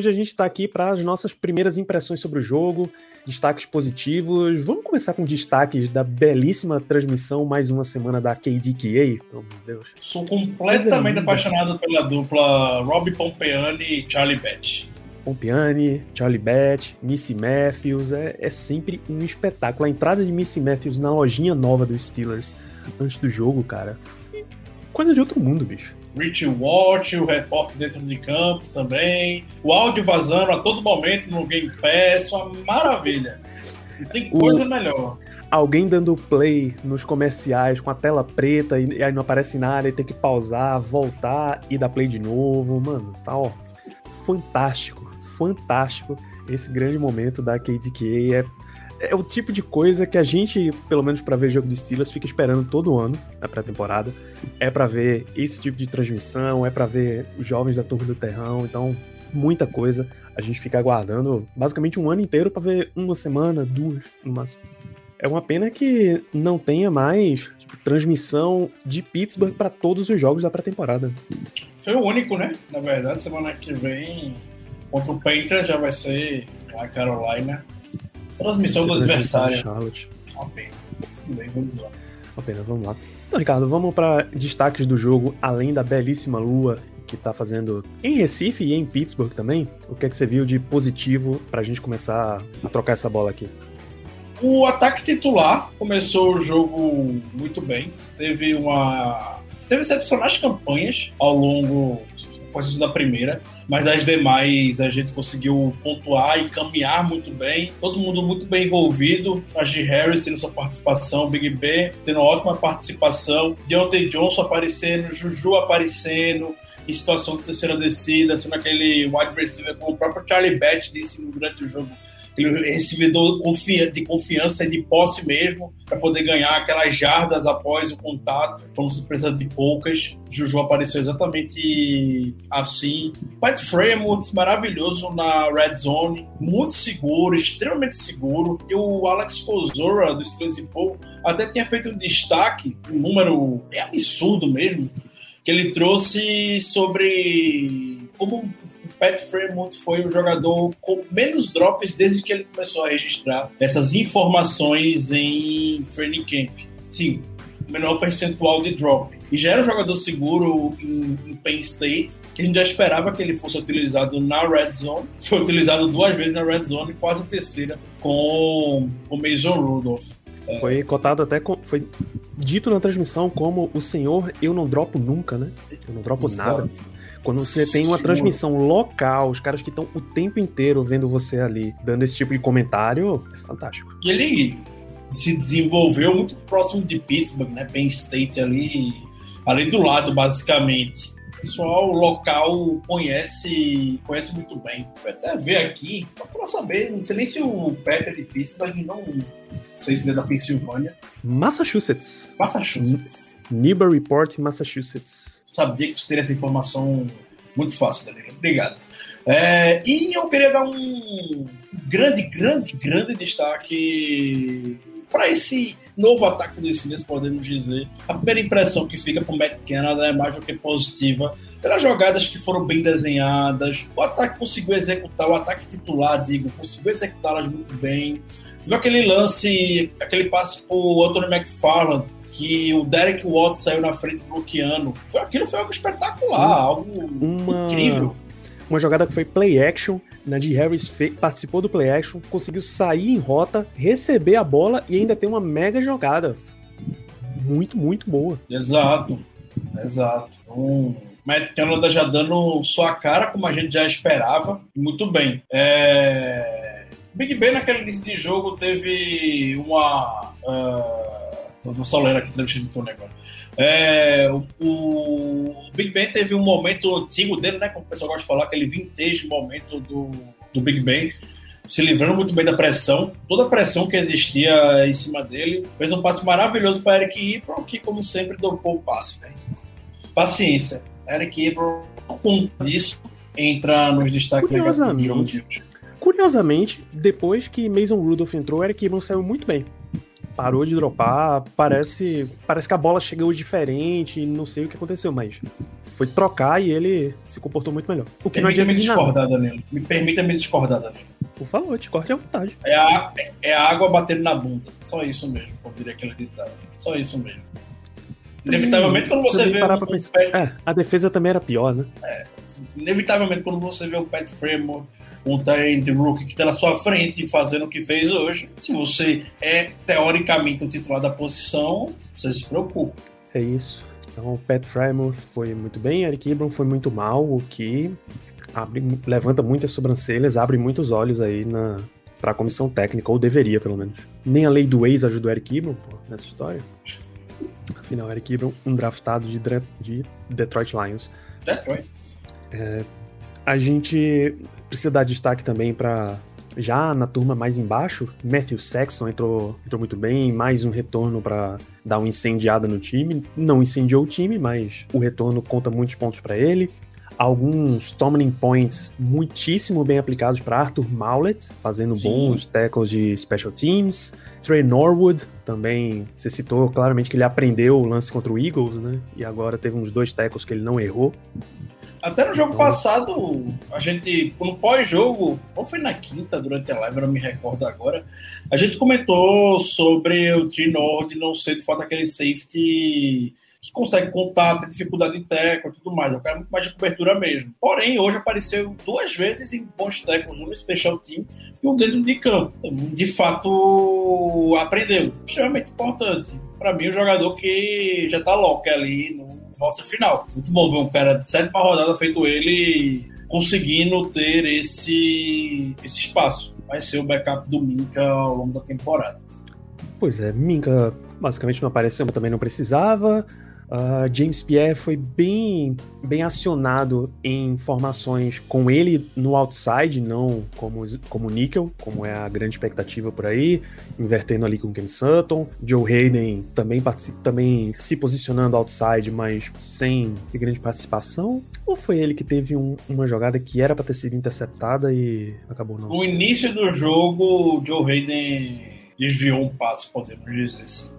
Hoje a gente está aqui para as nossas primeiras impressões sobre o jogo, destaques positivos. Vamos começar com destaques da belíssima transmissão, mais uma semana da KDKA. Oh, meu Deus. Sou completamente apaixonado pela dupla Rob Pompeani e Charlie Batch. Pompiani, Charlie Bat, Missy Matthews, é, é sempre um espetáculo. A entrada de Missy Matthews na lojinha nova dos Steelers antes do jogo, cara, coisa de outro mundo, bicho. Rich Watch, o repórter dentro de campo também. O áudio vazando a todo momento no Game Pass, uma maravilha. Não tem coisa O- melhor. Alguém dando play nos comerciais com a tela preta e, e aí não aparece nada e tem que pausar, voltar e dar play de novo. Mano, tá ó, fantástico, fantástico esse grande momento da KDK. É, é o tipo de coisa que a gente, pelo menos pra ver jogo de Steelers, fica esperando todo ano na pré-temporada. É pra ver esse tipo de transmissão, é pra ver os jovens da turma do terrão, então muita coisa. A gente fica aguardando basicamente um ano inteiro pra ver uma semana, duas no máximo. É uma pena que não tenha mais tipo, transmissão de Pittsburgh pra todos os jogos da pré-temporada. Foi o único, né? Na verdade, semana que vem, contra o Panthers, já vai ser em Carolina. Transmissão do adversário. Charlotte. Uma pena. Tudo bem, vamos lá. Uma pena, vamos lá. Então, Ricardo, vamos para destaques do jogo, além da belíssima lua que tá fazendo em Recife e em Pittsburgh também. O que é que você viu de positivo pra gente começar a trocar essa bola aqui? O ataque titular começou o jogo muito bem. Teve uma. Teve excepcionais campanhas ao longo com exceção da primeira, mas das demais a gente conseguiu pontuar e caminhar muito bem. Todo mundo muito bem envolvido. A G. Harris tendo sua participação, Big Ben tendo ótima participação, Deontay Johnson aparecendo, Juju aparecendo. Em situação de terceira descida, sendo aquele wide receiver, como o próprio Charlie Batch disse durante o jogo, ele recebedor de confiança e de posse mesmo, para poder ganhar aquelas jardas após o contato, quando se precisa de poucas. Juju apareceu exatamente assim. Pat Fremont, maravilhoso na red zone, muito seguro, extremamente seguro. E o Alex Kozora, do Steelers e Povo, até tinha feito um destaque, um número é absurdo mesmo, que ele trouxe sobre como Pat Fremont foi o jogador com menos drops desde que ele começou a registrar essas informações em training camp. Sim, menor percentual de drop. E já era um jogador seguro em, em Penn State, que a gente já esperava que ele fosse utilizado na red zone. Foi utilizado duas vezes na red zone, quase a terceira com o Mason Rudolph. Foi cotado até, com- foi dito na transmissão como o senhor eu não dropo nunca, né? Eu não dropo nada. Quando você tem uma transmissão local, os caras que estão o tempo inteiro vendo você ali, dando esse tipo de comentário, é fantástico. E ele se desenvolveu muito próximo de Pittsburgh, né? Penn State ali, ali do lado, basicamente. O pessoal local conhece, conhece muito bem. Vou até ver aqui, só pra saber, não sei nem se o Peter de Pittsburgh não, não sei se ele é da Pensilvânia. Massachusetts. Massachusetts. Newbury Report, Massachusetts. Sabia que você teria essa informação muito fácil, Danilo. Obrigado. É, e eu queria dar um grande, grande, grande destaque para esse novo ataque dos Steelers, podemos dizer. A primeira impressão que fica para o Matt Canada é mais do que positiva. Pelas jogadas que foram bem desenhadas, o ataque conseguiu executar, o ataque titular, digo, conseguiu executá-las muito bem. Teve aquele lance, aquele passe para o Anthony McFarland, que o Derek Watt saiu na frente bloqueando. Foi, aquilo foi algo espetacular, Sim. algo Uma- incrível. Uma jogada que foi play action, Najee Harris fe- participou do play action, conseguiu sair em rota, receber a bola e ainda tem uma mega jogada. Muito, muito boa. Exato, exato. Um, Matt Canada já dando sua cara, como a gente já esperava, muito bem. É... Big Ben naquele início de jogo teve uma. ah, eu vou só ler aqui, transmitindo por negócio. É, o, o Big Ben teve um momento antigo dele, né? Como o pessoal gosta de falar, aquele vintage momento do, do Big Ben. se livrando muito bem da pressão. Toda a pressão que existia em cima dele. Fez um passe maravilhoso para Eric Ebron, que, como sempre, dopou o passe. Né? Paciência. Eric Ebron, com disso, entra nos destaques do jogo de hoje. Curiosamente, depois que Mason Rudolph entrou, Eric Ebron saiu muito bem. Parou de dropar, parece, parece que a bola chegou diferente, não sei o que aconteceu, mas foi trocar e ele se comportou muito melhor. O que não Permita-me adianta de nada. discordar, Danilo. Me permita-me discordar, Danilo. Por favor, te corte à vontade. É a, é a água batendo na bunda. Só isso mesmo, como diria aquele ditado. Só isso mesmo. Inevitavelmente, quando você vê parar o, pra pensar. É, a defesa também era pior, né? inevitavelmente, quando você vê o Pat Fremont, um talent rookie que está na sua frente fazendo o que fez hoje, se você é teoricamente o titular da posição, você se preocupa. É isso. Então, o Pat Frymouth foi muito bem, Eric Ebron foi muito mal, o que abre, levanta muitas sobrancelhas, abre muitos olhos aí na para a comissão técnica, ou deveria, pelo menos. Nem a lei do ex ajudou Eric Ebron pô, nessa história. Afinal, Eric Ebron, um draftado de, de Detroit Lions. Detroit. A gente precisa dar destaque também para já na turma mais embaixo, Matthew Sexton entrou, entrou muito bem, mais um retorno para dar uma incendiada no time. Não incendiou o time, mas o retorno conta muitos pontos para ele. Alguns tumbling points muitíssimo bem aplicados para Arthur Maulet, fazendo Sim. bons tackles de special teams. Trey Norwood também, você citou claramente que ele aprendeu o lance contra o Eagles, né? E agora teve uns dois tackles que ele não errou. Até no jogo passado, a gente, no pós-jogo, ou foi na quinta, durante a live, eu não me recordo agora, a gente comentou sobre o Trinord não ser de fato aquele safety que consegue contar, tem dificuldade em tackle e tudo mais. Eu quero muito mais de cobertura mesmo. Porém, hoje apareceu duas vezes em bons tackles, um no special team e um dentro de campo. Então, de fato, aprendeu. Extremamente importante. Para mim, um jogador que já tá logo ali no nossa final. Muito bom ver um cara de sétima rodada feito ele conseguindo ter esse, esse espaço. Vai ser o backup do Minka ao longo da temporada. Pois é, Minka basicamente não apareceu, mas também não precisava. Ah, James Pierre foi bem, bem acionado em formações com ele no outside, não como, como níquel, como é a grande expectativa por aí, invertendo ali com Ken Sutton. Joe Hayden também, também se posicionando outside, mas sem grande participação. Ou foi ele que teve um- uma jogada que era para ter sido interceptada e acabou não? No início do jogo, o Joe Hayden desviou um passo, podemos dizer assim.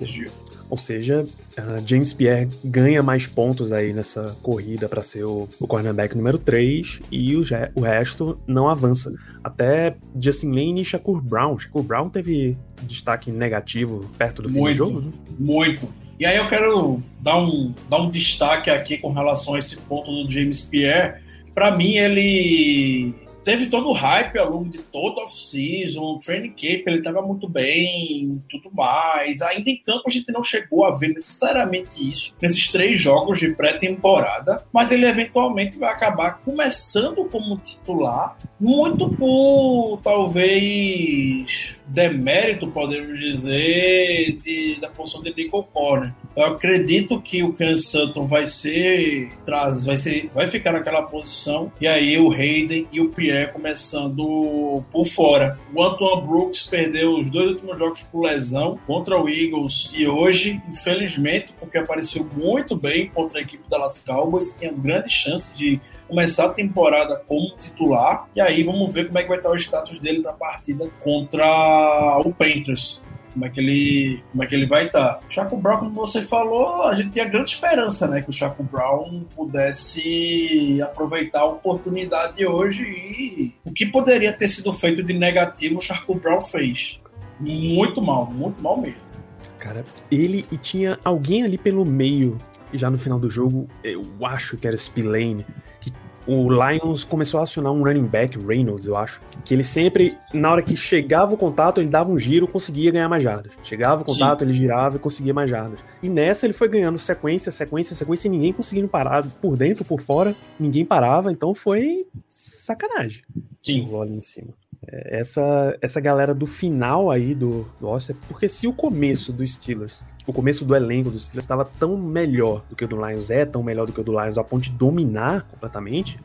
Desviou. Ou seja, ah, James Pierre ganha mais pontos aí nessa corrida para ser o, o cornerback número 3 e o, o resto não avança. Até Justin Lane e Shakur Brown. Shakur Brown teve destaque negativo perto do fim Muito. do jogo. né? Muito. E aí eu quero dar um, dar um destaque aqui com relação a esse ponto do James Pierre. Para mim, ele teve todo o hype ao longo de todo off-season, o training camp, ele estava muito bem, tudo mais. Ainda em campo a gente não chegou a ver necessariamente isso nesses três jogos de pré-temporada, mas ele eventualmente vai acabar começando como titular, muito por talvez demérito, podemos dizer, de- da posição de Nickel Corner. Eu acredito que o Ken Sutton vai ser, traz, vai ser, vai ficar naquela posição e aí o Hayden e o Pierre começando por fora. O Antoine Brooks perdeu os dois últimos jogos por lesão contra o Eagles e hoje, infelizmente, porque apareceu muito bem contra a equipe da Dallas Cowboys, tinha grande chance de começar a temporada como titular. E aí vamos ver como é que vai estar o status dele para a partida contra o Panthers. Como é que ele, como é que ele vai estar? O Chaco Brown, como você falou, a gente tinha grande esperança, né, que o Chaco Brown pudesse aproveitar a oportunidade hoje e o que poderia ter sido feito de negativo, o Chaco Brown fez. Muito mal, muito mal mesmo. Cara, ele e tinha alguém ali pelo meio, já no final do jogo, eu acho que era Spillane, que o Lions começou a acionar um running back, Reynolds, eu acho, que ele sempre, na hora que chegava o contato, ele dava um giro, conseguia ganhar mais jardas. Chegava o contato, ele girava e conseguia mais jardas. E nessa ele foi ganhando sequência, sequência, sequência, e ninguém conseguindo parar por dentro, por fora, ninguém parava, então foi sacanagem Sim. o em cima. Essa, essa galera do final aí do, do Oster, porque se o começo do Steelers, o começo do elenco do Steelers estava tão melhor do que o do Lions, é tão melhor do que o do Lions, a ponto de dominar completamente,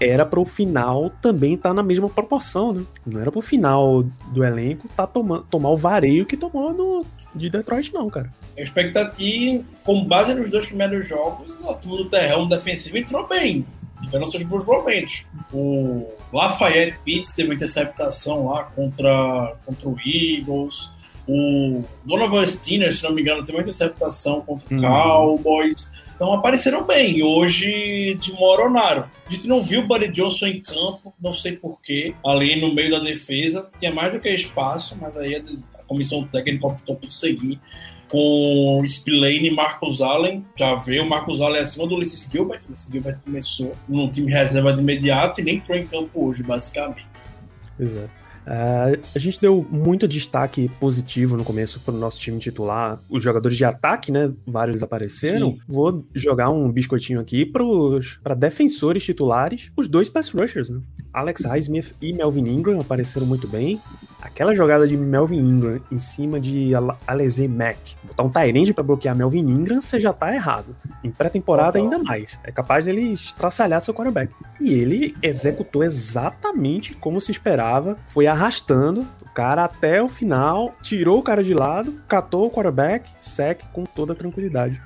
era para o final também estar tá na mesma proporção, né? Não era para o final do elenco tá tomando, tomar o vareio que tomou no, de Detroit, não, cara. Expectativa, com base nos dois primeiros jogos, a turma do terreno defensivo entrou bem. Tiveram seus bons momentos. O Lafayette Pitts teve uma interceptação lá contra, contra o Eagles. O Donovan Steiner, se não me engano, teve uma interceptação contra o hum. Cowboys. Então apareceram bem. Hoje desmoronaram. A gente não viu o Buddy Johnson em campo, não sei porquê, ali no meio da defesa. Tinha mais do que espaço, mas aí a comissão técnica optou por seguir com Spillane e Marcos Allen. Já veio o Marcos Allen acima do Ulysses Gilbert. O Ulysses Gilbert começou no time reserva de imediato e nem entrou em campo hoje, basicamente. Pois é. Uh, a gente deu muito destaque positivo no começo para o nosso time titular. Os jogadores de ataque, né? Vários apareceram. Sim. Vou jogar um biscoitinho aqui para defensores titulares, os dois pass rushers, né? Alex Highsmith e Melvin Ingram apareceram muito bem. Aquela jogada de Melvin Ingram em cima de Aleze Mack, botar um Tyrande para bloquear Melvin Ingram, você já tá errado. Em pré-temporada ainda mais. É capaz dele estraçalhar seu quarterback. E ele executou exatamente como se esperava, foi arrastando o cara até o final, tirou o cara de lado, catou o quarterback, sec com toda tranquilidade.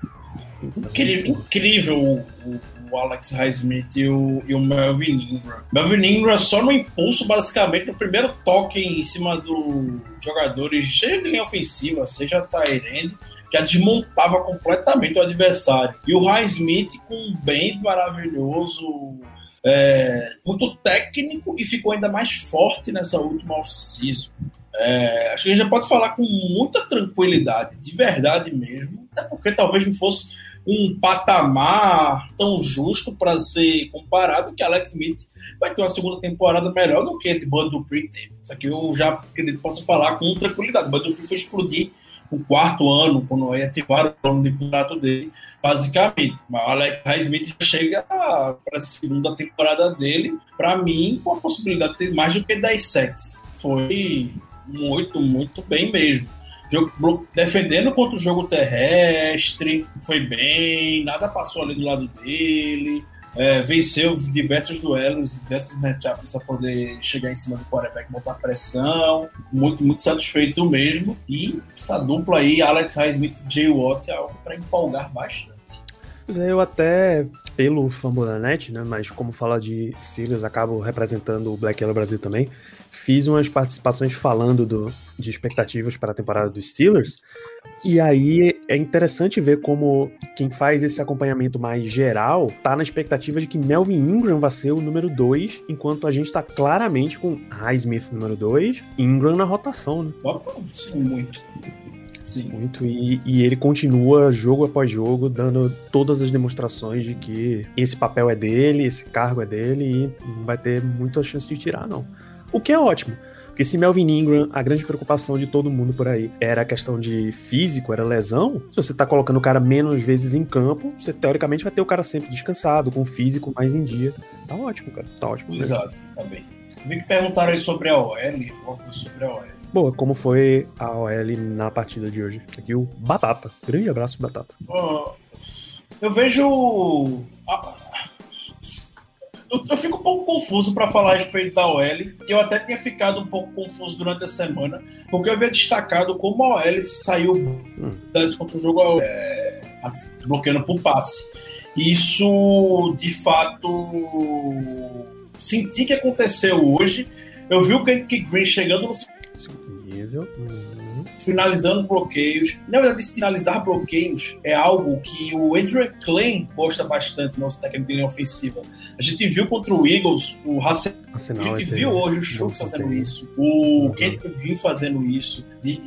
Incrível, incrível o, o Alex Highsmith e o, e o Melvin Ingram. Melvin Ingram só no impulso, basicamente, no primeiro toque em cima dos jogadores, seja de linha ofensiva, seja Tyrande, já desmontava completamente o adversário. E o Highsmith com um bem maravilhoso, é, muito técnico e ficou ainda mais forte nessa última off-season. É, acho que a gente já pode falar com muita tranquilidade, de verdade mesmo, até porque talvez não fosse um patamar tão justo para ser comparado que Alex Smith vai ter uma segunda temporada melhor do que Bud Dupree teve. Isso aqui eu já posso falar com tranquilidade. Bud Dupree foi explodir no quarto ano, quando ia ativar o ano de contrato dele, basicamente. Mas o Alex Smith chega para a segunda temporada dele, para mim, com a possibilidade de ter mais do que 10 sets. Foi muito, muito bem mesmo. Defendendo contra o jogo terrestre, foi bem, nada passou ali do lado dele. É, venceu diversos duelos, diversos matchups para poder chegar em cima do quarterback, botar pressão. Muito, muito satisfeito mesmo. E essa dupla aí, Alex Highsmith e Jay Watt, é algo para empolgar bastante. Pois é, eu até, pelo Fambonanet, né, mas como fala de Steelers, acabo representando o Black Yellow Brasil também fiz umas participações falando do, de expectativas para a temporada dos Steelers. E aí é interessante ver como quem faz esse acompanhamento mais geral tá na expectativa de que Melvin Ingram vai ser o número 2, enquanto a gente tá claramente com Highsmith número 2, Ingram na rotação, né? Sim, muito. Sim. Muito. E, e, ele continua jogo após jogo, dando todas as demonstrações de que esse papel é dele, esse cargo é dele e não vai ter muita chance de tirar, não. O que é ótimo. Porque se Melvin Ingram, a grande preocupação de todo mundo por aí era a questão de físico, era lesão, se você tá colocando o cara menos vezes em campo, você teoricamente vai ter o cara sempre descansado, com físico mais em dia. Tá ótimo, cara. Tá ótimo. Exato, tá bem. Vi que perguntaram aí sobre a OL, sobre a OL. Boa, como foi a OL na partida de hoje? Aqui o Batata. Grande abraço, Batata. Eu vejo eu, eu, fico um pouco confuso para falar a respeito da OL. Eu até tinha ficado um pouco confuso durante a semana, porque eu havia destacado como a OL saiu hum. contra o jogo é, bloqueando por passe. Isso, de fato, senti que aconteceu hoje. Eu vi o Kent Green chegando no. Nível. Hum finalizando bloqueios. Na verdade, finalizar bloqueios é algo que o Adrian Klein gosta bastante, nosso técnico de linha ofensiva. A gente viu contra o Eagles, o Hassan, a gente viu hoje o Schultz fazendo isso, o uhum. Green fazendo isso, de,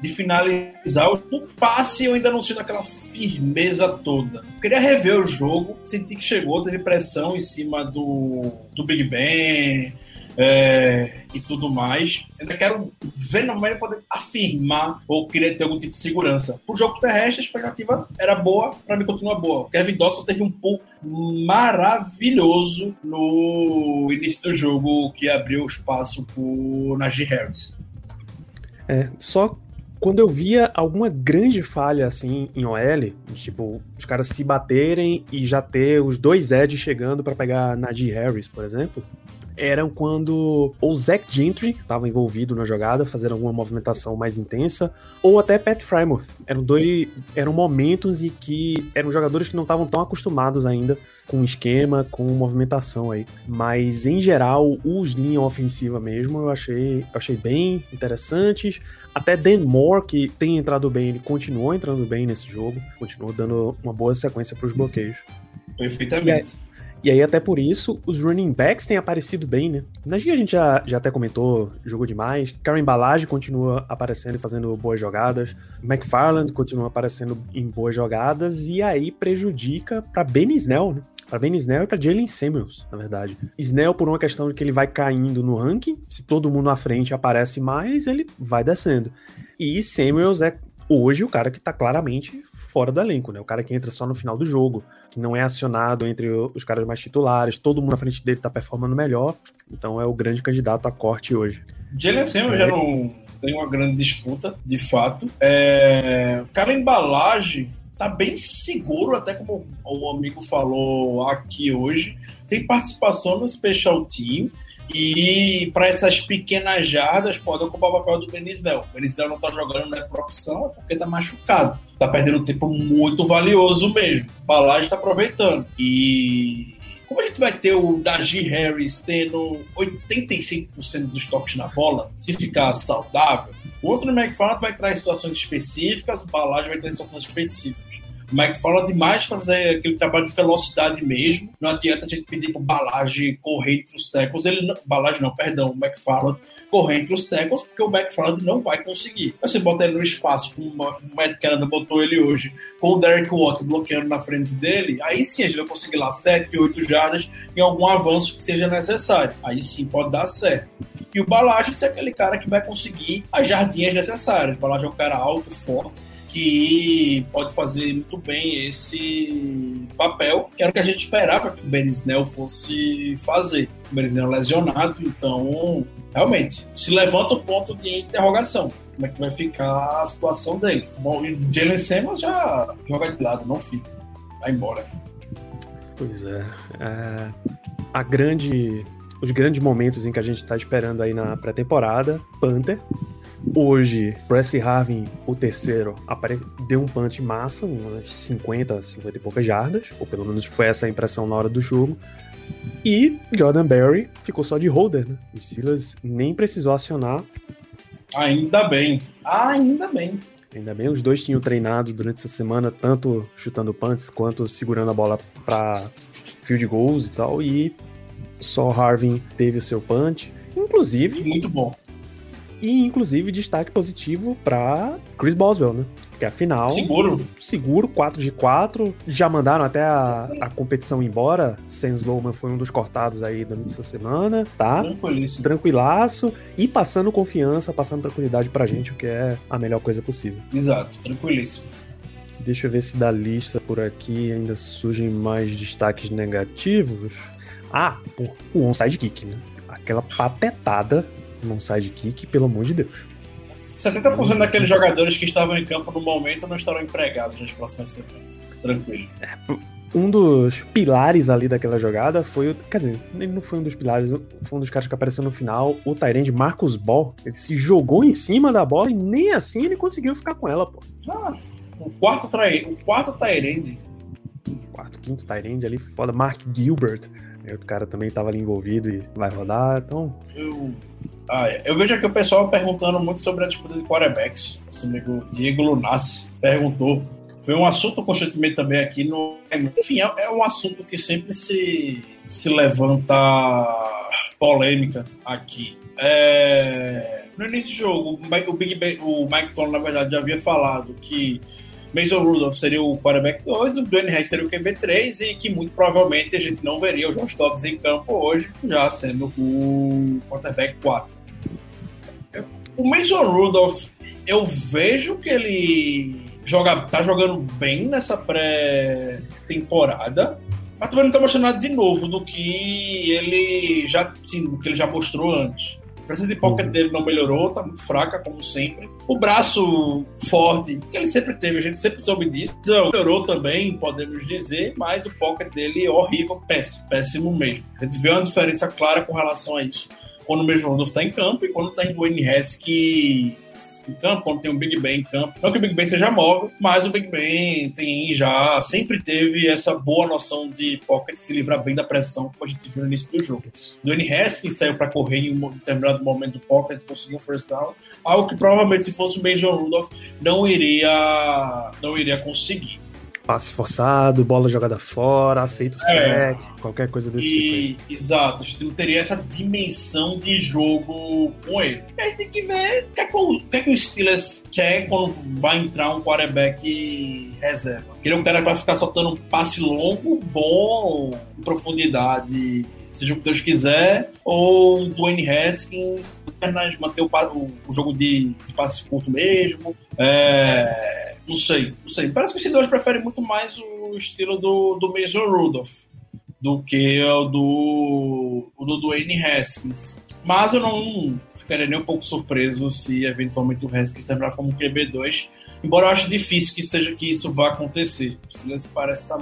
de finalizar o passe eu ainda não sinto aquela firmeza toda. Eu queria rever o jogo, senti que chegou, teve pressão em cima do, do Big Ben, é, e tudo mais. Ainda quero ver novamente poder afirmar ou querer ter algum tipo de segurança. Pro jogo terrestre, a expectativa era boa, para mim continua boa. Kevin Dodson teve um pull maravilhoso no início do jogo que abriu espaço pro Najee Harris. É, só quando eu via alguma grande falha assim em OL, tipo, os caras se baterem e já ter os dois Eds chegando para pegar Najee Harris, por exemplo, eram quando ou Zach Gentry estava envolvido na jogada, fazendo alguma movimentação mais intensa, ou até Pat Frymouth. Eram dois, eram momentos em que eram jogadores que não estavam tão acostumados ainda com esquema, com movimentação aí. Mas em geral, os linha ofensiva mesmo, eu achei, eu achei bem interessantes. Até Dan Moore, que tem entrado bem, ele continuou entrando bem nesse jogo, continuou dando uma boa sequência para os bloqueios. Perfeitamente. E aí, até por isso, os running backs têm aparecido bem, né? Na Giga a gente já, já até comentou, jogou demais. Karen Balage continua aparecendo e fazendo boas jogadas. McFarland continua aparecendo em boas jogadas. E aí prejudica para Ben Snell, né? Para Ben Snell e para Jalen Samuels, na verdade. Snell, por uma questão de que ele vai caindo no ranking, se todo mundo à frente aparece mais, ele vai descendo. E Samuels é hoje o cara que tá claramente fora do elenco, né? O cara que entra só no final do jogo, que não é acionado entre os caras mais titulares, todo mundo na frente dele tá performando melhor, então é o grande candidato a corte hoje. Jalen é. já não tem uma grande disputa, de fato. É... O cara embalagem tá bem seguro, até como o amigo falou aqui hoje. Tem participação no Special Team. E para essas pequenas jardas pode ocupar o papel do Benisdel. O Benisdel não tá jogando, não é por opção, é porque tá machucado. Tá perdendo tempo muito valioso mesmo. O Balage tá aproveitando. E como a gente vai ter o Najee Harris tendo 85% dos toques na bola, se ficar saudável, o outro McFarland vai trazer situações específicas, o Balage vai trazer situações específicas. O Mike fala demais para fazer aquele trabalho de velocidade mesmo. Não adianta a gente pedir para o Balage correr entre os tackles. Ele não, Balage não, perdão, o McFarland correr entre os tackles, porque o McFarland não vai conseguir. Você bota ele no espaço, como o Matt Canada botou ele hoje, com o Derek Watt bloqueando na frente dele, aí sim a gente vai conseguir lá 7, 8 jardas em algum avanço que seja necessário. Aí sim pode dar certo. E o Balage é aquele cara que vai conseguir as jardinhas necessárias. O Balage é um cara alto, forte, que pode fazer muito bem esse papel, que era o que a gente esperava que o Benisnel fosse fazer. O Benisnel lesionado, então, realmente, se levanta o ponto de interrogação. Como é que vai ficar a situação dele? Bom, e Jalen já joga de lado, não fica. Vai embora. Pois é. é a grande os grandes momentos em que a gente está esperando aí na pré-temporada. Panther, Hoje, Presley Harvin, o terceiro, deu um punch massa, umas 50, 50 e poucas jardas, ou pelo menos foi essa a impressão na hora do jogo. E Jordan Berry ficou só de holder, né? O Silas nem precisou acionar. Ainda bem, ainda bem. Ainda bem, os dois tinham treinado durante essa semana, tanto chutando punts quanto segurando a bola para field goals e tal, e só Harvin teve o seu punch. Inclusive. Muito bom. E, inclusive, destaque positivo para Chris Boswell, né? Porque afinal. Seguro. Seguro, 4 de 4. Já mandaram até a, a competição embora. Sam Slowman foi um dos cortados aí durante essa semana, tá? Tranquilíssimo. Tranquilaço. E passando confiança, passando tranquilidade pra gente, o que é a melhor coisa possível. Exato, tranquilíssimo. Deixa eu ver se da lista por aqui ainda surgem mais destaques negativos. Ah, o onside kick, né? Aquela patetada num sidekick, pelo amor de Deus. 70% daqueles jogadores que estavam em campo no momento não estarão empregados nas próximas semanas. Tranquilo. É, um dos pilares ali daquela jogada foi o. Quer dizer, ele não foi um dos pilares, foi um dos caras que apareceu no final, o Tyrande Marcus Ball. Ele se jogou em cima da bola e nem assim ele conseguiu ficar com ela, pô. Ah, o quarto, trai, o quarto Tyrande. Quarto, quinto Tyrande ali, foda. Mark Gilbert. O cara também estava ali envolvido e vai rodar, então. Eu, ah, eu vejo aqui o pessoal perguntando muito sobre a disputa de quarterbacks. Nosso amigo Diego Lunassi perguntou. Foi um assunto constantemente também aqui no. Enfim, é, é um assunto que sempre se, se levanta polêmica aqui. É... No início do jogo, o, Big o Mike Conley, na verdade, já havia falado que Mason Rudolph seria o quarterback 2, o Dwayne Hack seria o QB3 e que muito provavelmente a gente não veria o Josh Dobbs em campo hoje, já sendo o quarterback 4. O Mason Rudolph, eu vejo que ele joga, tá jogando bem nessa pré-temporada, mas também não tá mostrando nada de novo do que ele já, sim, do que ele já mostrou antes. Presença de pocket dele não melhorou, tá muito fraca, como sempre. O braço forte, que ele sempre teve, a gente sempre soube disso, melhorou também, podemos dizer, mas o pocket dele é horrível, péssimo, péssimo mesmo. A gente vê uma diferença clara com relação a isso. Quando o mesmo Rudolph tá em campo e quando tá em Dwayne Haskins em campo, quando tem um Big Ben em campo. Não que o Big Ben seja móvel, mas o Big Ben tem já, sempre teve essa boa noção de pocket, se livrar bem da pressão, como a gente viu no início do jogo. Dwayne Haskins saiu para correr em um determinado momento do pocket, conseguiu um first down, algo que provavelmente se fosse o Benjamin Rudolph não iria, não iria conseguir. Passe forçado, bola jogada fora, aceita o É. sec, qualquer coisa desse tipo. aí. E, exato, a gente não teria essa dimensão de jogo com ele. E a gente tem que ver o que, é que o, que é que o Steelers quer quando vai entrar um quarterback reserva. Ele é um cara que vai ficar soltando um passe longo, bom, em profundidade, seja o que Deus quiser, ou um Dwayne Haskins, manter o- o jogo de, de passe curto mesmo. É, não sei, não sei. Parece que os Steelers preferem muito mais o estilo do, do Mason Rudolph do que o do, do Dwayne Haskins. Mas eu não ficaria nem um pouco surpreso se eventualmente o Haskins terminar como QB2. Embora eu ache difícil que seja que isso vá acontecer. O Steelers parece estar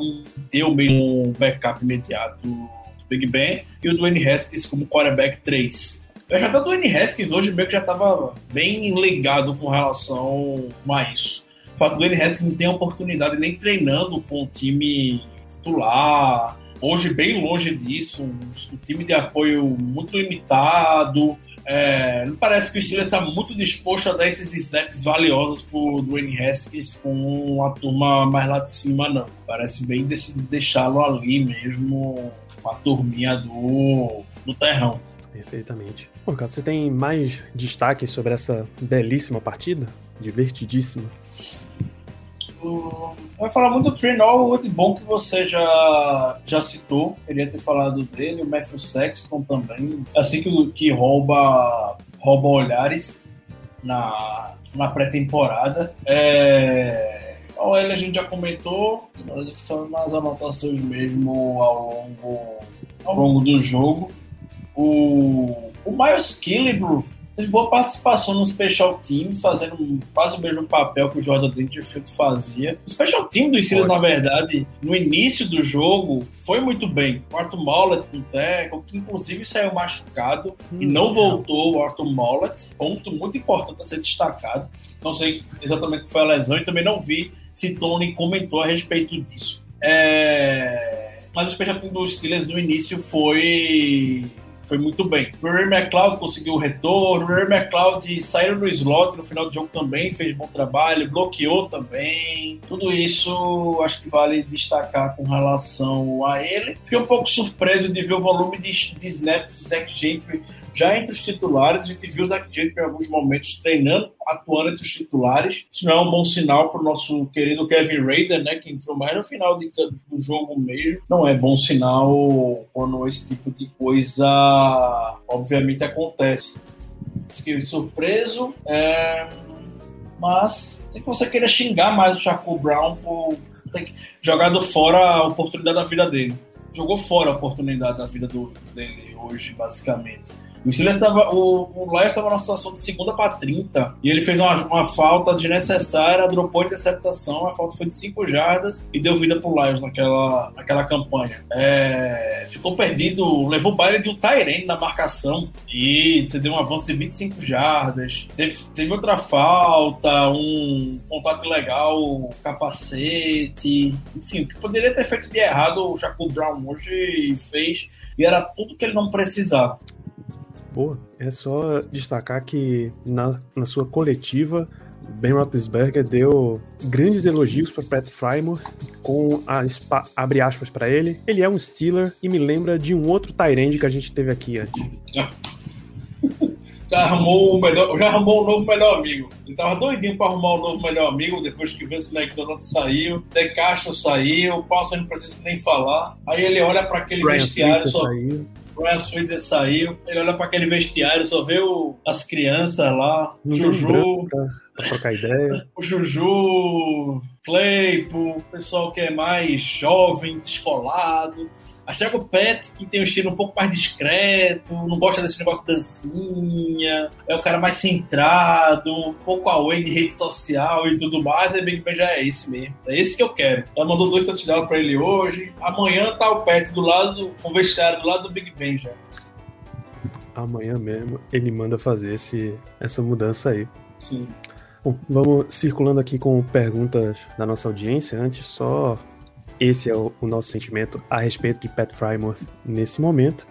ter o mesmo backup imediato do Big Ben e o Dwayne Haskins como quarterback 3. Eu já até o Dwayne Haskins hoje meio que já estava bem ligado com relação a isso. O fato do Haskins não ter oportunidade nem treinando com o time titular, hoje bem longe disso, um time de apoio muito limitado. É, não parece que o Steelers está muito disposto a dar esses snaps valiosos pro Dwayne Haskins com a turma mais lá de cima, não. Parece bem deixá-lo ali mesmo com a turminha do, do terrão. Perfeitamente. Pô, Ricardo, você tem mais destaques sobre essa belíssima partida? Divertidíssima. Eu vou falar muito do Trenol, outro bom que você já, já citou. Queria ter falado dele, o Matthew Sexton também. Assim que, que rouba, rouba olhares na, na pré-temporada. É, o L a gente já comentou, nós aqui só nas anotações mesmo ao longo, ao longo do jogo. O, o Miles Killebrew teve boa participação no Special Teams, fazendo quase o mesmo papel que o Jordan Dangerfield fazia. O Special Team dos Steelers, na verdade, no início do jogo, foi muito bem. O Arthur Mollett com o tackle, que inclusive saiu machucado e não voltou o Arthur Mollett. Ponto muito importante a ser destacado. Não sei exatamente o que foi a lesão e também não vi se Tony comentou a respeito disso. É... Mas o Special Team dos Steelers no início foi foi muito bem. O Ray McLeod conseguiu o retorno, o Ray McLeod saiu no slot no final do jogo também, fez bom trabalho, bloqueou também. Tudo isso acho que vale destacar com relação a ele. Fiquei um pouco surpreso de ver o volume de, de snaps do Zach Gentry já entre os titulares. A gente viu o Zach Gentry em alguns momentos treinando, atuando entre os titulares. Isso não é um bom sinal para o nosso querido Kevin Raider, né, que entrou mais no final de, do jogo mesmo. Não é bom sinal quando esse tipo de coisa, obviamente, acontece. Fiquei surpreso, é... mas sei que você queira xingar mais o Shaquille Brown por ter jogado fora a oportunidade da vida dele. Jogou fora a oportunidade da vida do, dele hoje, basicamente. O Steelers estava. O, o Lions estava numa situação de segunda para 30 e ele fez uma, uma falta desnecessária, dropou a interceptação, a falta foi de 5 jardas e deu vida pro Lions naquela, naquela campanha. É, ficou perdido, levou o baile de um Tyrene na marcação e você deu um avanço de 25 jardas. Teve, teve outra falta, um contato legal, capacete, enfim, o que poderia ter feito de errado o Jacob Brown hoje fez e era tudo que ele não precisava. Boa. É só destacar que na, na sua coletiva, Ben Roethlisberger deu grandes elogios para Pat Frymore, com a spa, abre aspas para ele. Ele é um Steeler e me lembra de um outro Tyrande que a gente teve aqui antes. Já arrumou, o melhor, já arrumou um novo melhor amigo. Ele tava doidinho para arrumar um novo melhor amigo depois que o Vince McDonald saiu, De Castro saiu, o Paulson não precisa nem falar. Aí ele olha para aquele Brian vestiário Switzer só. saiu. Brian Switzer saiu, ele olha para aquele vestiário, só vê o- as crianças lá, um Juju, pra trocar ideia. o Juju, Claypool, o pessoal que é mais jovem, descolado. Aí chega o Pet, que tem um estilo um pouco mais discreto, não gosta desse negócio de dancinha, é o cara mais centrado, um pouco away de rede social e tudo mais, aí Big Ben já é esse mesmo. É esse que eu quero. Ela mandou dois touchdowns pra ele hoje. Amanhã tá o Pet do lado, com o vestiário do lado do Big Ben já. Amanhã mesmo ele manda fazer esse, essa mudança aí. Sim. Bom, vamos circulando aqui com perguntas da nossa audiência. Antes, só esse é o, o nosso sentimento a respeito de Pat Frymouth nesse momento.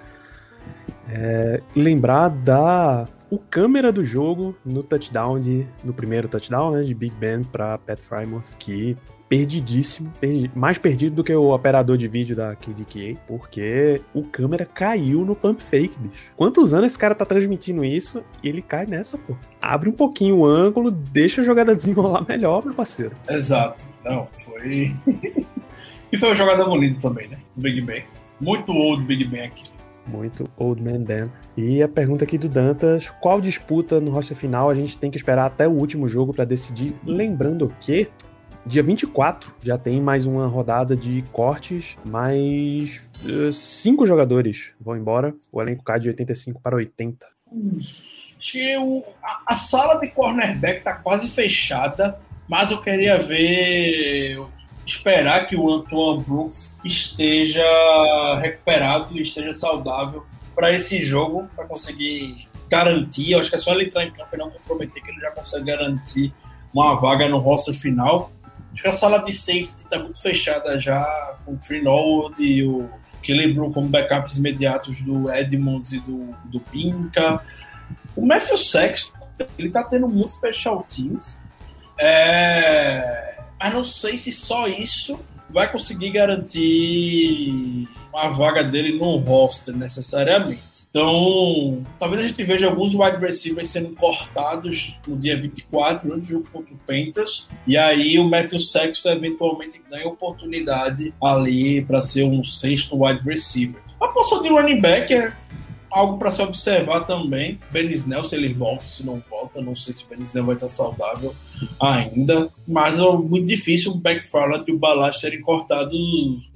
É, lembrar da o câmera do jogo no touchdown de, no primeiro touchdown né, de Big Ben para Pat Frymouth que perdidíssimo, perdi- mais perdido do que o operador de vídeo da KDKA, porque o câmera caiu no pump fake, bicho. Quantos anos esse cara tá transmitindo isso e ele cai nessa, pô? Abre um pouquinho o ângulo, deixa a jogada desenrolar melhor, meu parceiro. Exato. Não, foi. E foi uma jogada bonita também, né? Do Big Ben. Muito old Big Ben aqui. Muito Old Man Dan. E a pergunta aqui do Dantas: qual disputa no roster final a gente tem que esperar até o último jogo pra decidir? Lembrando que dia 24 já tem mais uma rodada de cortes, mais eh, cinco jogadores vão embora. O elenco cai de 85 para 80. Acho que o- a, a sala de cornerback tá quase fechada, mas eu queria ver. Esperar que o Antoine Brooks esteja recuperado e esteja saudável para esse jogo, para conseguir garantir. Eu acho que é só ele entrar em campo e não comprometer, que ele já consegue garantir uma vaga no roster final. Acho que a sala de safety tá muito fechada já, com o Norwood e o Kelly Brook como backups imediatos do Edmonds e do, do Pinca. O Matthew Sexton, ele tá tendo muitos special teams. É... Mas não sei se só isso vai conseguir garantir uma vaga dele no roster necessariamente. Então, talvez a gente veja alguns wide receivers sendo cortados no dia 24, no jogo contra o Panthers. E aí o Matthew Sexton eventualmente ganha oportunidade ali para ser um sexto wide receiver. A posição de running back é algo para se observar também. Ben Snell, se ele volta, se não volta, não sei se o Ben Snell vai estar saudável ainda. Mas é muito difícil o McFarland e o Balash serem cortados.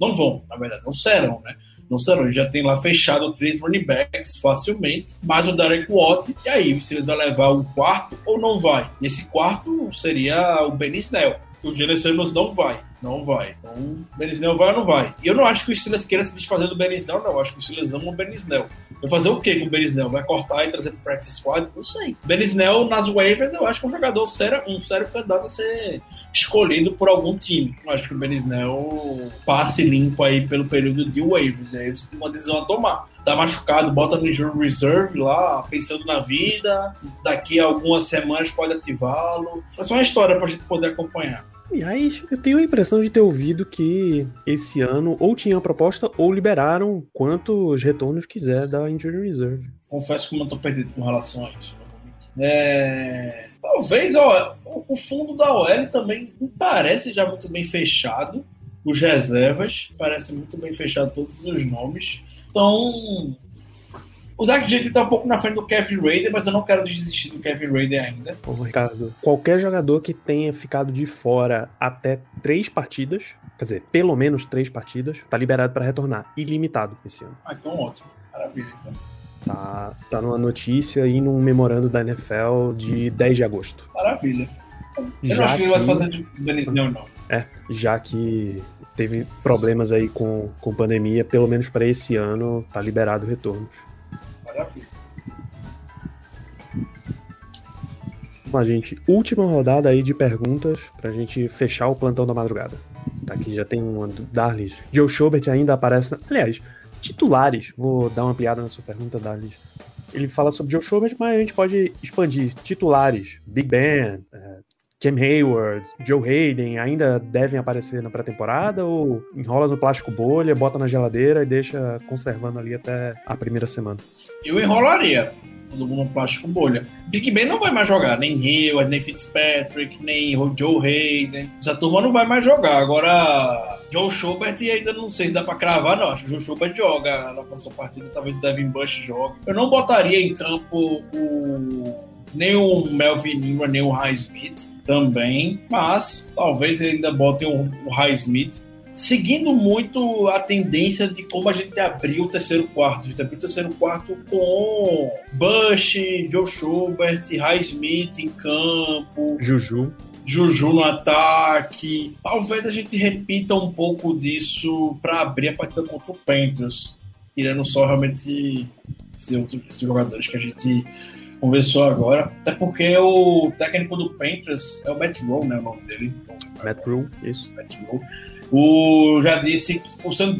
Não vão, na verdade, não serão, né? Não serão. Já tem lá fechado três running backs facilmente, mas o Derek Watt, e aí, se eles vão levar o quarto ou não vai? E esse quarto seria o Ben Snell. O Gene não vai. Não vai. Então, o Ben Snell vai ou não vai? E eu não acho que o Steelers queira se desfazer do Ben Snell, não. Eu acho que o Steelers ama o Ben Snell. Vai fazer o que com o Ben Snell? Vai cortar e trazer pro practice squad? Não sei. Ben Snell nas waivers eu acho que é um jogador sério, um sério candidato a ser escolhido por algum time. Eu acho que o Ben Snell passe limpo aí pelo período de waivers. Aí você tem uma decisão a tomar. Tá machucado, bota no injury reserve lá, pensando na vida. Daqui a algumas semanas pode ativá-lo. É só uma história pra gente poder acompanhar. Aliás, eu tenho a impressão de ter ouvido que esse ano ou tinha a proposta ou liberaram quantos retornos quiser da Injury Reserve. Confesso que eu não tô perdido com relação a isso. É, Talvez ó, o- fundo da OL também parece já muito bem fechado. Os reservas parece muito bem fechado todos os nomes. Então, o Zach Gentry tá um pouco na frente do Kevin Raider, mas eu não quero desistir do Kevin Raider ainda. Ô, Ricardo, qualquer jogador que tenha ficado de fora até três partidas, quer dizer, pelo menos três partidas, tá liberado para retornar, ilimitado esse ano. Ah, então ótimo. Maravilha, então. Tá, tá numa notícia e num memorando da NFL de 10 de agosto. Maravilha. Eu não Já acho que ele vai fazer de Benisneu, não. É, já que teve problemas aí com, com pandemia, pelo menos para esse ano, tá liberado o retorno. Bom, gente, última rodada aí de perguntas pra gente fechar o plantão da madrugada. Tá aqui já tem uma do Darlis. Joe Schobert ainda aparece. Na... Aliás, titulares. Vou dar uma piada na sua pergunta, Darlis. Ele fala sobre Joe Schobert, mas a gente pode expandir. Titulares. Big Ben, é, Cam Hayward, Joe Hayden ainda devem aparecer na pré-temporada ou enrola no plástico bolha, bota na geladeira e deixa conservando ali até a primeira semana? Eu enrolaria. Todo mundo no plástico bolha. Big Ben não vai mais jogar, nem Hayward, nem Fitzpatrick, nem Joe Hayden. Essa turma não vai mais jogar. Agora, Joe Schubert ainda não sei se dá pra cravar, não. Acho que o Joe Schubert joga na próxima partida, talvez o Devin Bush jogue. Eu não botaria em campo o nem o Melvin Ingram, nem o Highsmith também, mas talvez ainda botem o, o Highsmith seguindo muito a tendência de como a gente abriu o terceiro quarto. A gente abriu o terceiro quarto com Bush, Joe Schubert, Highsmith em campo, Juju. Juju no ataque. Talvez a gente repita um pouco disso para abrir a partida contra o Panthers, tirando só realmente esses, outros, esses jogadores que a gente conversou agora. Até porque o técnico do Panthers é o Matt Rowe, né? O nome dele. Matt Rule, isso. Matt Rowe. O já disse que o Sam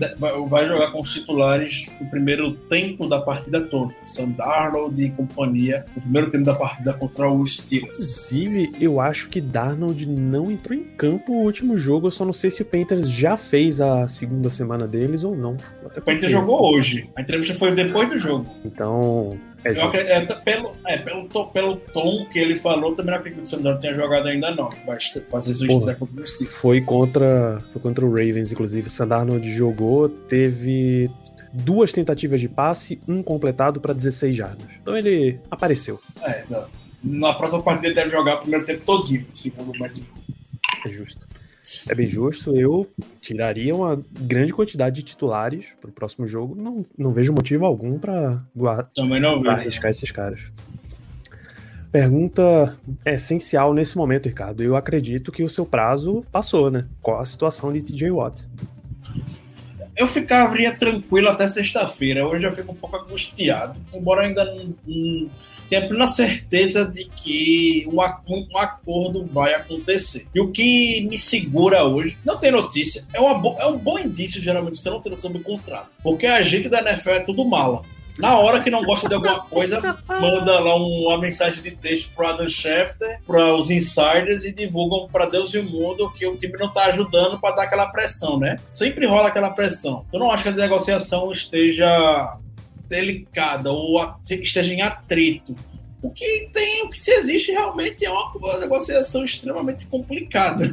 vai jogar com os titulares no primeiro tempo da partida toda. Sam Darnold e companhia, no primeiro tempo da partida contra o Steelers. Inclusive, eu acho que Darnold não entrou em campo o último jogo. Eu só não sei se o Panthers já fez a segunda semana deles ou não. Até O Panthers jogou hoje. A entrevista foi depois do jogo. Então, é é, pelo, é, pelo, to- pelo tom que ele falou, também não acredito que o Sam Darnold tenha jogado ainda não. Vai fazer sua Porra. contra o. Foi contra, foi contra o Ravens, inclusive. Sandarnold jogou, teve duas tentativas de passe, um completado para 16 jardas. Então ele apareceu. É, exato. Na próxima partida ele deve jogar o primeiro tempo todinho, segundo o Matt. É justo. É bem justo. Eu tiraria uma grande quantidade de titulares para o próximo jogo. Não, não vejo motivo algum para arriscar esses caras. Pergunta essencial nesse momento, Ricardo. Eu acredito que o seu prazo passou, né? Qual a situação de TJ Watt? Eu ficaria tranquilo até sexta-feira. Hoje eu fico um pouco angustiado, embora ainda não, tenha plena certeza de que um, um- um acordo vai acontecer. E o que me segura hoje, não tem notícia, é, é um bom indício, geralmente, você não ter noção do contrato. Porque a gente da NFL é tudo mala. Na hora que não gosta de alguma coisa, manda lá um- uma mensagem de texto pro Adam Schefter, para os insiders e divulgam para Deus e o mundo que o time não tá ajudando para dar aquela pressão, né? Sempre rola aquela pressão. Eu não acho que a negociação esteja delicada ou a- esteja em atrito. O que tem, o que se existe realmente é uma, uma negociação extremamente complicada.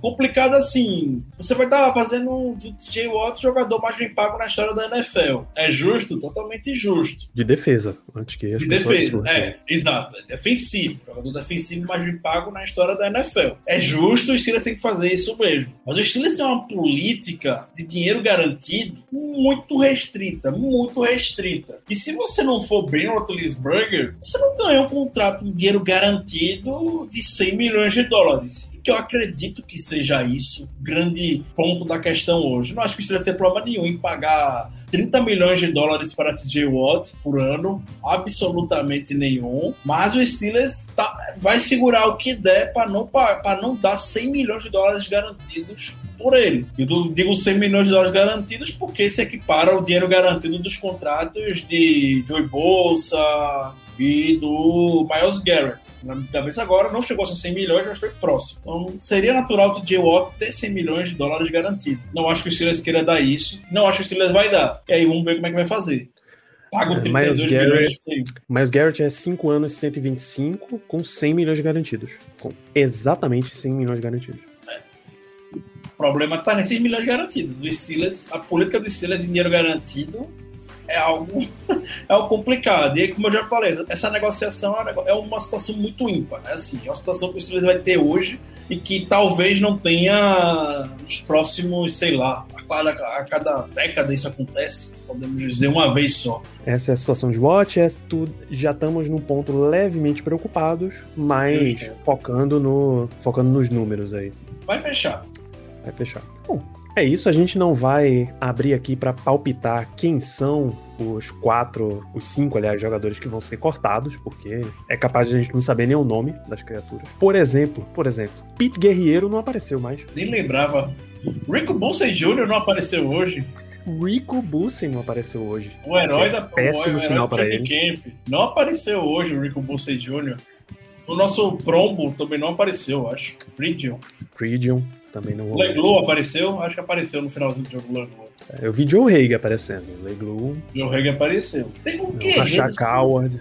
Complicada assim. Você vai estar fazendo do TJ Watt o jogador mais bem pago na história da NFL. É justo? Totalmente justo. De defesa, antes que De defesa, surtam. é, exato. É defensivo. Jogador defensivo mais bem pago na história da NFL. É justo, os Steelers têm que fazer isso mesmo. Mas os Steelers têm uma política de dinheiro garantido muito restrita, muito restrita. E se você não for Ben Roethlisberger, você não ganha um contrato de dinheiro garantido de 100 milhões de dólares. Que eu acredito que seja isso o grande ponto da questão hoje. Não acho que o Steelers tem problema nenhum em pagar 30 milhões de dólares para TJ Watt por ano, absolutamente nenhum. Mas o Steelers tá- vai segurar o que der para não, não dar 100 milhões de dólares garantidos por ele. Eu digo 100 milhões de dólares garantidos porque se equipara ao dinheiro garantido dos contratos de Joey Bolsa e do Miles Garrett. Na minha cabeça agora não chegou a ser 100 milhões, mas foi próximo. Então seria natural do Jay Watt ter 100 milhões de dólares garantidos. Não acho que o Steelers queira dar isso. Não acho que o Steelers vai dar. E aí vamos ver como é que vai fazer. Paga É, o 32 Myles milhões Garrett- de Miles Garrett é 5 anos, 125, com 100 milhões garantidos. Com exatamente 100 milhões garantidos. O problema tá nesses milhões garantidos. O Steelers, a política do Steelers em dinheiro garantido é algo, é algo complicado. E aí, como eu já falei, essa negociação é é uma situação muito ímpar. Né? Assim, é uma situação que o Steelers vai ter hoje e que talvez não tenha nos próximos, sei lá, a cada, a cada década isso acontece, podemos dizer uma vez só. Essa é a situação de Watch. é tu- já estamos num ponto levemente preocupados, mas focando, no, focando nos números aí. Vai fechar. Vai fechar. Bom, é isso. A gente não vai abrir aqui para palpitar quem são os quatro, os cinco, aliás, jogadores que vão ser cortados, porque é capaz de a gente não saber nem o nome das criaturas. Por exemplo, por exemplo, Pete Guerreiro não apareceu mais. Nem lembrava. Rico Bolsa Jr. não apareceu hoje. Rico Bussen não apareceu hoje. O herói é da péssimo o herói sinal pra training Camp. Não apareceu hoje o Rico Bussey Jr. O nosso Prombo também não apareceu, eu acho. Bridgeon. Pridion também não. Leglow apareceu? Acho que apareceu no finalzinho do jogo Leglow. Eu vi Joe Haig aparecendo. Leglu, O Joe Hague apareceu. Teve um guerreiro. Howard.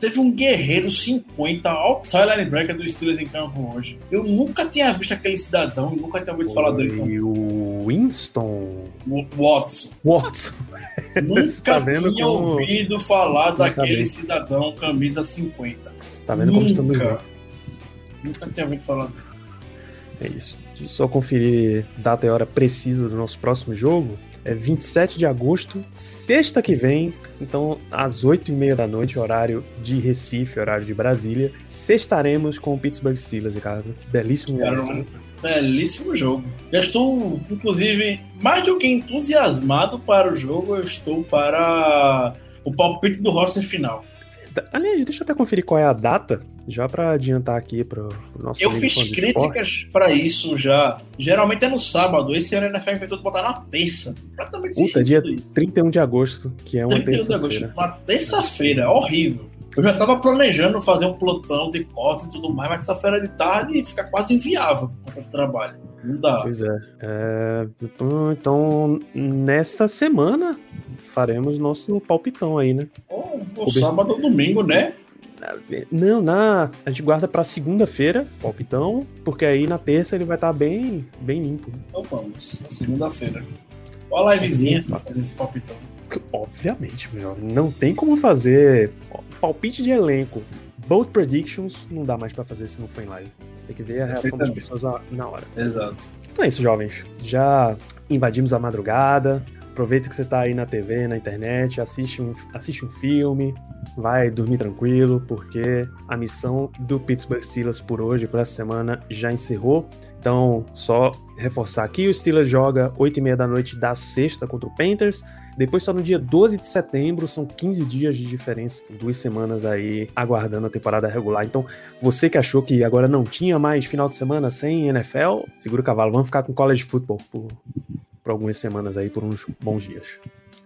Teve um guerreiro 50 outside linebacker do Steelers em campo hoje. Eu nunca tinha visto aquele cidadão nunca tinha ouvido falar dele. E o Winston O Watson. Watson. Nunca tá tinha como- ouvido falar daquele cidadão camisa 50. Tá vendo como estamos? Nunca. Nunca tinha ouvido falar dele. É isso. Só conferir data e hora precisa do nosso próximo jogo. É 27 de agosto, sexta que vem, então às 8h30 da noite, horário de Recife, horário de Brasília, sextaremos com o Pittsburgh Steelers, Ricardo. Belíssimo momento, um né? belíssimo jogo. Já estou, inclusive, mais do que entusiasmado para o jogo, eu estou para o palpite do roster final. Aliás, deixa eu até conferir qual é a data, já pra adiantar aqui pro, pro nosso Eu fiz críticas para isso já. Geralmente é no sábado. Esse ano a NFL inventou de botar na terça. Sem Puta, dia isso. 31 de agosto, que é uma 31 de agosto. terça-feira. Uma terça-feira, horrível. Eu já tava planejando fazer um plantão de cortes e tudo mais, mas terça-feira de tarde fica quase inviável por conta do trabalho. Não dá. Pois é. É, Então, nessa semana, faremos nosso palpitão aí, né? Ou, ou sábado ou domingo, né? Não, na, a gente guarda pra segunda-feira, palpitão, porque aí na terça ele vai estar bem, bem limpo. Então vamos, na segunda-feira. Olha a livezinha pra fazer esse palpitão. Obviamente, meu. Não tem como fazer ó, palpite de elenco. Bold predictions não dá mais pra fazer se não for em live. Tem que ver a reação das pessoas na hora. Exato. Então é isso, jovens. Já invadimos a madrugada. Aproveita que você tá aí na TV, na internet, assiste um, assiste um filme, vai dormir tranquilo, porque a missão do Pittsburgh Steelers por hoje, por essa semana, já encerrou. Então, só reforçar aqui, o Steelers joga 8h30 da noite da sexta contra o Panthers. Depois, só no dia 12 de setembro, são 15 dias de diferença, duas semanas aí aguardando a temporada regular. Então, você que achou que agora não tinha mais final de semana sem NFL, segura o cavalo, vamos ficar com college football por, por algumas semanas aí, por uns bons dias.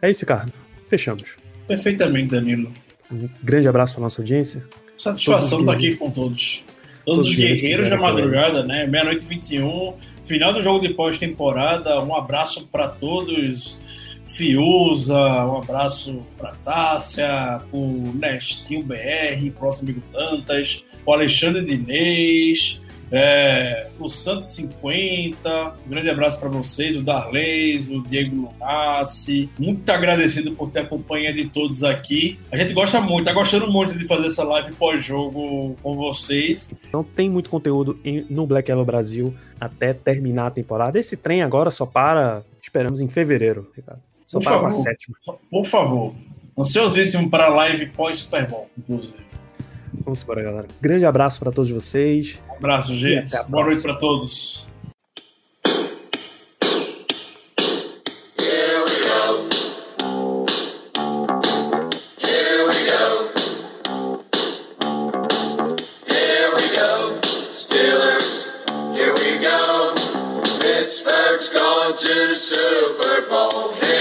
É isso, Ricardo. Fechamos. Perfeitamente, Danilo. Um grande abraço para nossa audiência. Satisfação estar aqui com todos. Todos, Todos os os guerreiros da madrugada, né? Meia-noite e 21. Final do jogo de pós-temporada. Um abraço para todos. Fiuza, um abraço para Tássia, o Nestinho BR, próximo amigo Tantas, o Alexandre Dinês, é, o Santos 50. Um grande abraço para vocês, o Darleis, o Diego Lunassi. Muito agradecido por ter a companhia de todos aqui. A gente gosta muito, tá gostando muito de fazer essa live pós-jogo com vocês. Não tem muito conteúdo no Black Yellow Brasil até terminar a temporada. Esse trem agora só para, esperamos, em fevereiro, Ricardo. Só Por para a favor. sétima. Por favor, ansiosíssimo para a live pós-Super Bowl, inclusive. Vamos embora, galera. Grande abraço para todos vocês. Um abraço, gente. Boa noite para todos. Here we go. Here we go. Here we go. Steelers, here we go. Pittsburgh's going to the Super Bowl. Here we go.